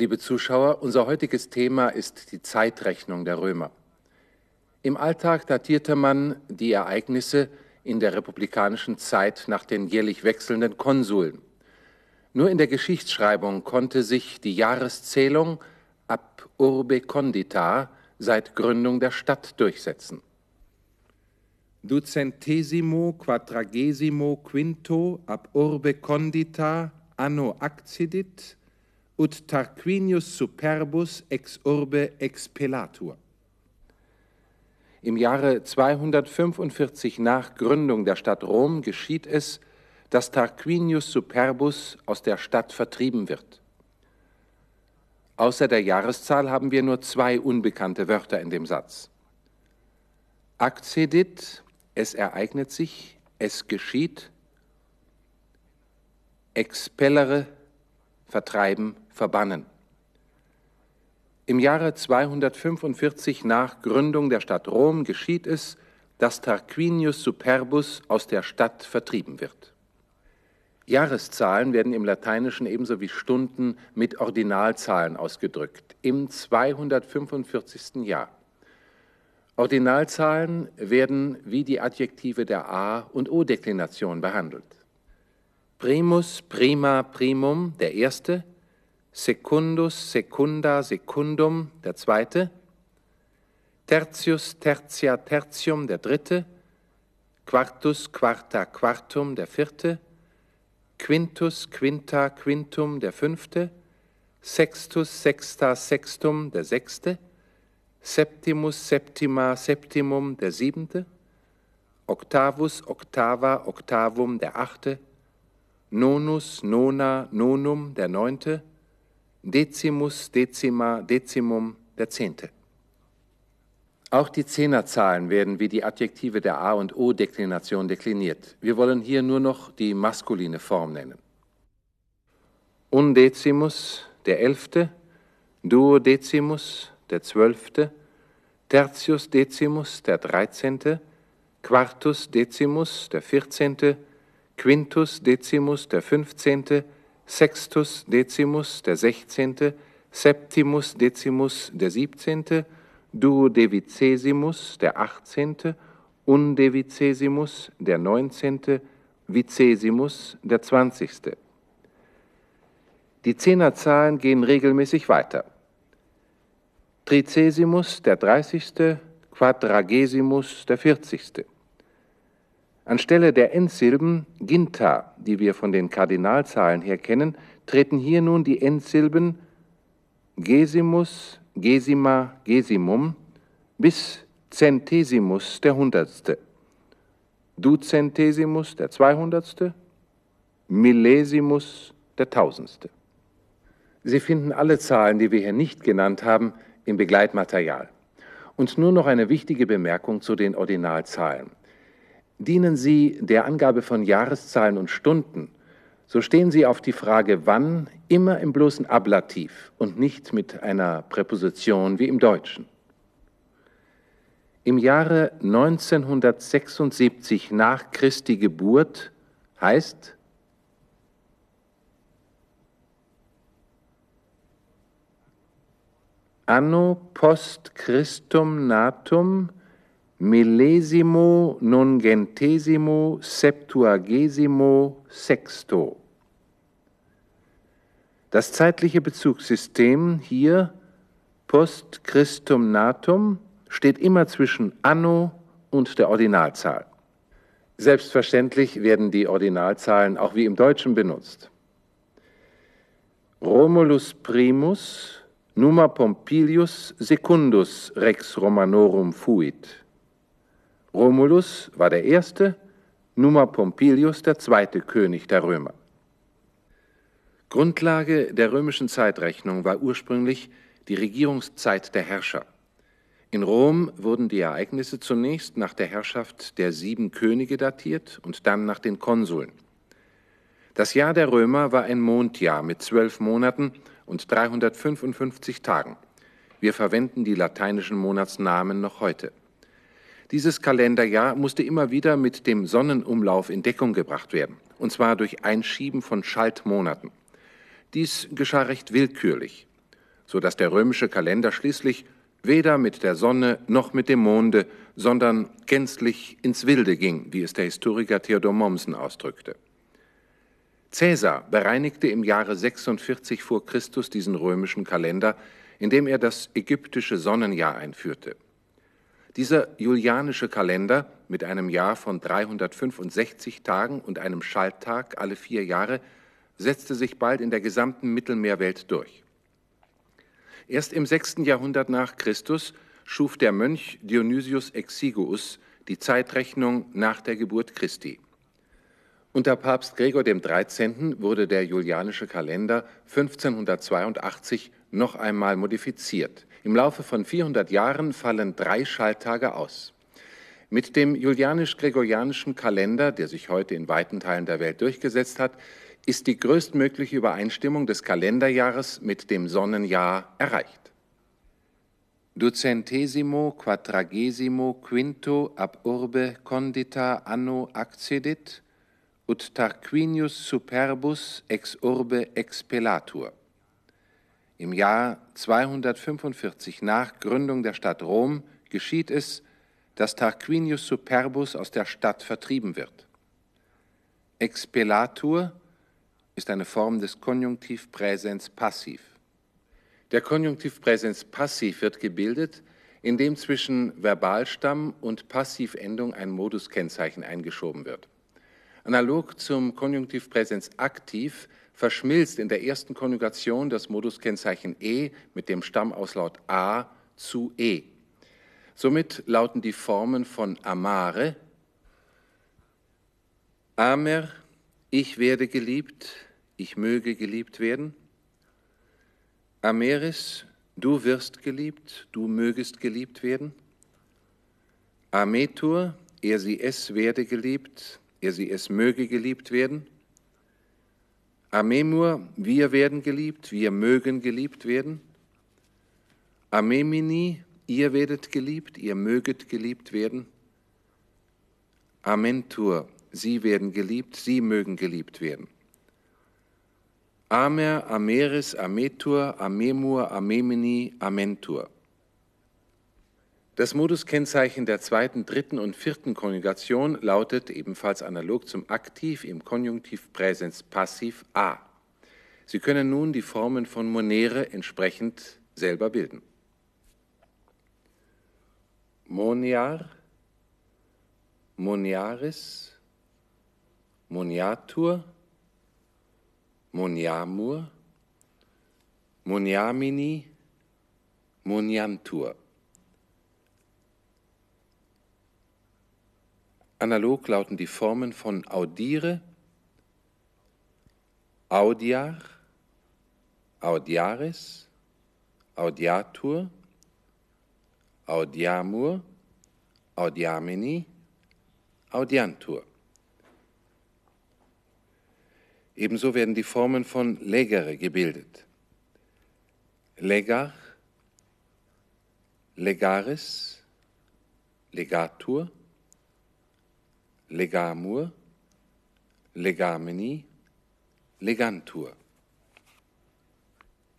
Liebe Zuschauer, unser heutiges Thema ist die Zeitrechnung der Römer. Im Alltag datierte man die Ereignisse in der republikanischen Zeit nach den jährlich wechselnden Konsuln. Nur in der Geschichtsschreibung konnte sich die Jahreszählung ab Urbe Condita seit Gründung der Stadt durchsetzen. Ducentesimo quadragesimo quinto ab Urbe Condita anno accedit ut Tarquinius superbus ex urbe expelatur. Im Jahre 245 nach Gründung der Stadt Rom geschieht es, dass Tarquinius Superbus aus der Stadt vertrieben wird. Außer der Jahreszahl haben wir nur zwei unbekannte Wörter in dem Satz. Accedit, es ereignet sich, es geschieht. Expellere, vertreiben, verbannen. Im Jahre 245 nach Gründung der Stadt Rom geschieht es, dass Tarquinius Superbus aus der Stadt vertrieben wird. Jahreszahlen werden im Lateinischen ebenso wie Stunden mit Ordinalzahlen ausgedrückt, im 245. Jahr. Ordinalzahlen werden wie die Adjektive der A- und O-Deklination behandelt. Primus, prima, primum, der erste, secundus, secunda, secundum, der zweite, tertius, tertia, tertium, der dritte, quartus, quarta, quartum, der vierte, quintus, quinta, quintum, der fünfte, sextus, sexta, sextum, der sechste, septimus, septima, septimum, der siebente, octavus, octava, octavum, der achte, nonus, nona, nonum, der neunte, decimus, decima, decimum, der zehnte. Auch die Zehnerzahlen werden wie die Adjektive der A- und O-Deklination dekliniert. Wir wollen hier nur noch die maskuline Form nennen. Undecimus, der elfte, duodecimus, der zwölfte, tertius decimus, der dreizehnte, quartus decimus, der vierzehnte, quintus decimus, der fünfzehnte, sextus decimus, der sechzehnte, septimus decimus, der siebzehnte, duodevicesimus, der achtzehnte, undevicesimus, der neunzehnte, vicesimus, der zwanzigste. Die Zehnerzahlen gehen regelmäßig weiter. Tricesimus, der dreißigste, Quadragesimus, der vierzigste. Anstelle der Endsilben ginta, die wir von den Kardinalzahlen her kennen, treten hier nun die Endsilben gesimus, gesima, gesimum bis centesimus, der Hundertste, ducentesimus, der Zweihundertste, millesimus, der Tausendste. Sie finden alle Zahlen, die wir hier nicht genannt haben, im Begleitmaterial. Und nur noch eine wichtige Bemerkung zu den Ordinalzahlen. Dienen Sie der Angabe von Jahreszahlen und Stunden, so stehen Sie auf die Frage wann immer im bloßen Ablativ und nicht mit einer Präposition wie im Deutschen. Im Jahre 1976 nach Christi Geburt heißt Anno post Christum natum millesimo nongentesimo septuagesimo sexto. Das zeitliche Bezugssystem hier post Christum natum steht immer zwischen anno und der Ordinalzahl. Selbstverständlich werden die Ordinalzahlen auch wie im Deutschen benutzt. Romulus primus numa Pompilius secundus rex Romanorum fuit. Romulus war der erste, Numa Pompilius der zweite König der Römer. Grundlage der römischen Zeitrechnung war ursprünglich die Regierungszeit der Herrscher. In Rom wurden die Ereignisse zunächst nach der Herrschaft der sieben Könige datiert und dann nach den Konsuln. Das Jahr der Römer war ein Mondjahr mit zwölf Monaten und 355 Tagen. Wir verwenden die lateinischen Monatsnamen noch heute. Dieses Kalenderjahr musste immer wieder mit dem Sonnenumlauf in Deckung gebracht werden, und zwar durch Einschieben von Schaltmonaten. Dies geschah recht willkürlich. so dass der römische Kalender schließlich weder mit der Sonne noch mit dem Monde, sondern gänzlich ins Wilde ging, wie es der Historiker Theodor Mommsen ausdrückte. Caesar bereinigte im Jahre 46 vor Christus diesen römischen Kalender, indem er das ägyptische Sonnenjahr einführte. Dieser julianische Kalender mit einem Jahr von 365 Tagen und einem Schalttag alle vier Jahre setzte sich bald in der gesamten Mittelmeerwelt durch. Erst im sechsten Jahrhundert nach Christus schuf der Mönch Dionysius Exiguus die Zeitrechnung nach der Geburt Christi. Unter Papst Gregor XIII. wurde der julianische Kalender 1582 noch einmal modifiziert. Im Laufe von 400 Jahren fallen drei Schalttage aus. Mit dem julianisch-gregorianischen Kalender, der sich heute in weiten Teilen der Welt durchgesetzt hat, ist die größtmögliche Übereinstimmung des Kalenderjahres mit dem Sonnenjahr erreicht. Ducentesimo quadragesimo quinto ab urbe condita anno accedit, ut Tarquinius superbus ex urbe expelatur. Im Jahr 245 nach Gründung der Stadt Rom geschieht es, dass Tarquinius Superbus aus der Stadt vertrieben wird. Expelatur ist eine Form des Konjunktiv Präsens passiv. Der Konjunktiv Präsens passiv wird gebildet, indem zwischen Verbalstamm und Passivendung ein Moduskennzeichen eingeschoben wird. Analog zum Konjunktiv Präsens aktiv verschmilzt in der ersten Konjugation das Moduskennzeichen e mit dem Stammauslaut a zu e. Somit lauten die Formen von amare, amer, ich werde geliebt, ich möge geliebt werden. Ameris, du wirst geliebt, du mögest geliebt werden. Ametur, er sie es werde geliebt, er sie es möge geliebt werden. Amemur, wir werden geliebt, wir mögen geliebt werden. Amemini, ihr werdet geliebt, ihr möget geliebt werden. Amentur, sie werden geliebt, sie mögen geliebt werden. Amer, Ameris, Ametur, Amemur, Amemini, Amentur. Das Moduskennzeichen der zweiten, dritten und vierten Konjugation lautet ebenfalls analog zum Aktiv im Konjunktiv Präsens passiv a. Sie können nun die Formen von Monere entsprechend selber bilden. Moniar, Moniaris, Moniatur, Moniamur, Moniamini, Moniantur. Analog lauten die Formen von audire, audiar, audiaris, audiatur, audiamur, audiamini, audiantur. Ebenso werden die Formen von legere gebildet. Legar, legaris, legatur, legamur, legamini, legantur.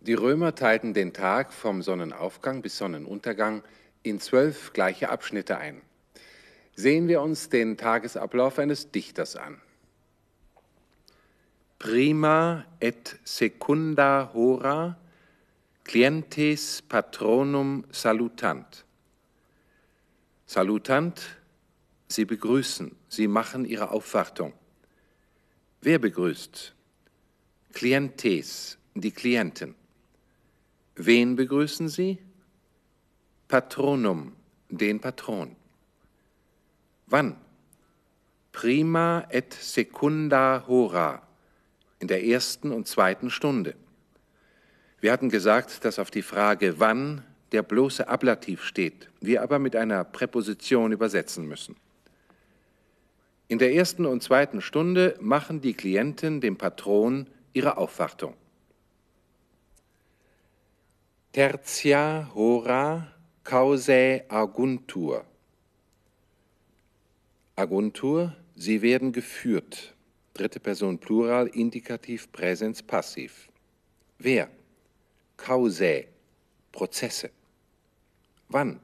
Die Römer teilten den Tag vom Sonnenaufgang bis Sonnenuntergang in zwölf gleiche Abschnitte ein. Sehen wir uns den Tagesablauf eines Dichters an prima et secunda hora clientes patronum salutant. Salutant, Sie begrüßen, Sie machen Ihre Aufwartung. Wer begrüßt? Clientes, die Klienten. Wen begrüßen Sie? Patronum, den Patron. Wann? Prima et secunda hora, in der ersten und zweiten Stunde. Wir hatten gesagt, dass auf die Frage wann der bloße Ablativ steht, wir aber mit einer Präposition übersetzen müssen. In der ersten und zweiten Stunde machen die Klienten dem Patron ihre Aufwartung. Tertia hora causae aguntur. Aguntur, sie werden geführt dritte Person Plural, Indikativ, Präsens, Passiv. Wer? Causae, Prozesse. Wann?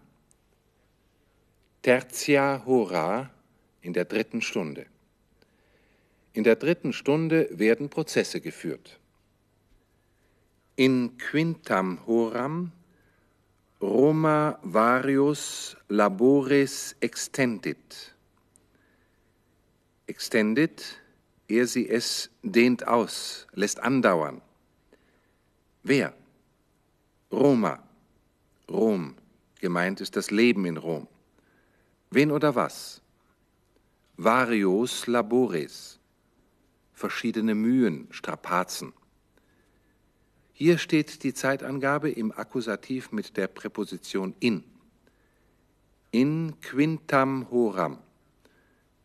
Tertia hora in der dritten Stunde. In der dritten Stunde werden Prozesse geführt. In quintam horam Roma varius labores extendit. Extendit, er sie es dehnt aus, lässt andauern. Wer? Roma. Rom. Gemeint ist das Leben in Rom. Wen oder was? Varios labores. Verschiedene Mühen, Strapazen. Hier steht die Zeitangabe im Akkusativ mit der Präposition in. In quintam horam.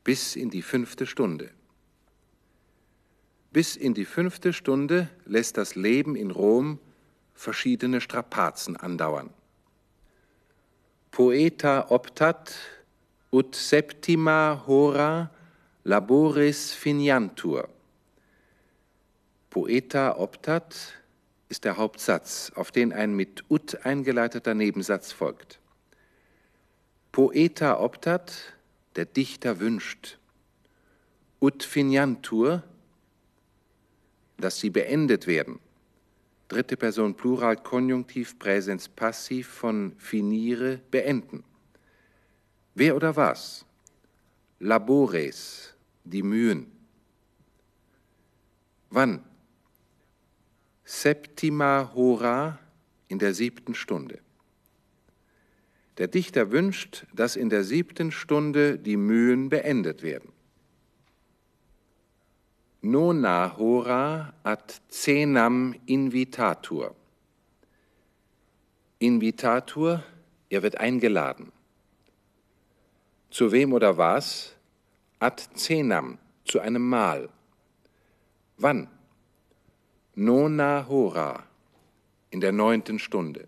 Bis in die fünfte Stunde. Bis in die fünfte Stunde lässt das Leben in Rom verschiedene Strapazen andauern. Poeta optat ut septima hora laboris finiantur. Poeta optat ist der Hauptsatz, auf den ein mit ut eingeleiteter Nebensatz folgt. Poeta optat, der Dichter wünscht. Ut finiantur, dass sie beendet werden. Dritte Person Plural Konjunktiv Präsens Passiv von finire beenden. Wer oder was? Labores, die Mühen. Wann? Septima hora in der siebten Stunde. Der Dichter wünscht, dass in der siebten Stunde die Mühen beendet werden. Nona hora ad cenam invitatur. Invitatur, er wird eingeladen. Zu wem oder was? Ad cenam, zu einem Mahl. Wann? Nona hora, in der neunten Stunde.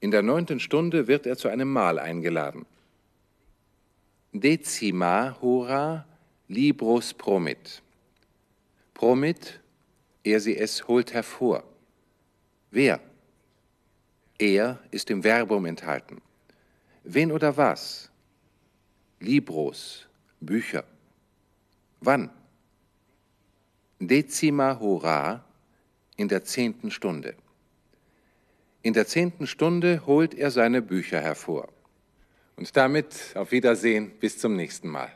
In der neunten Stunde wird er zu einem Mahl eingeladen. Decima hora libros promit. Promit, er sie es holt hervor. Wer? Er ist im Verbum enthalten. Wen oder was? Libros, Bücher. Wann? Decima hora in der zehnten Stunde. In der zehnten Stunde holt er seine Bücher hervor. Und damit auf Wiedersehen bis zum nächsten Mal.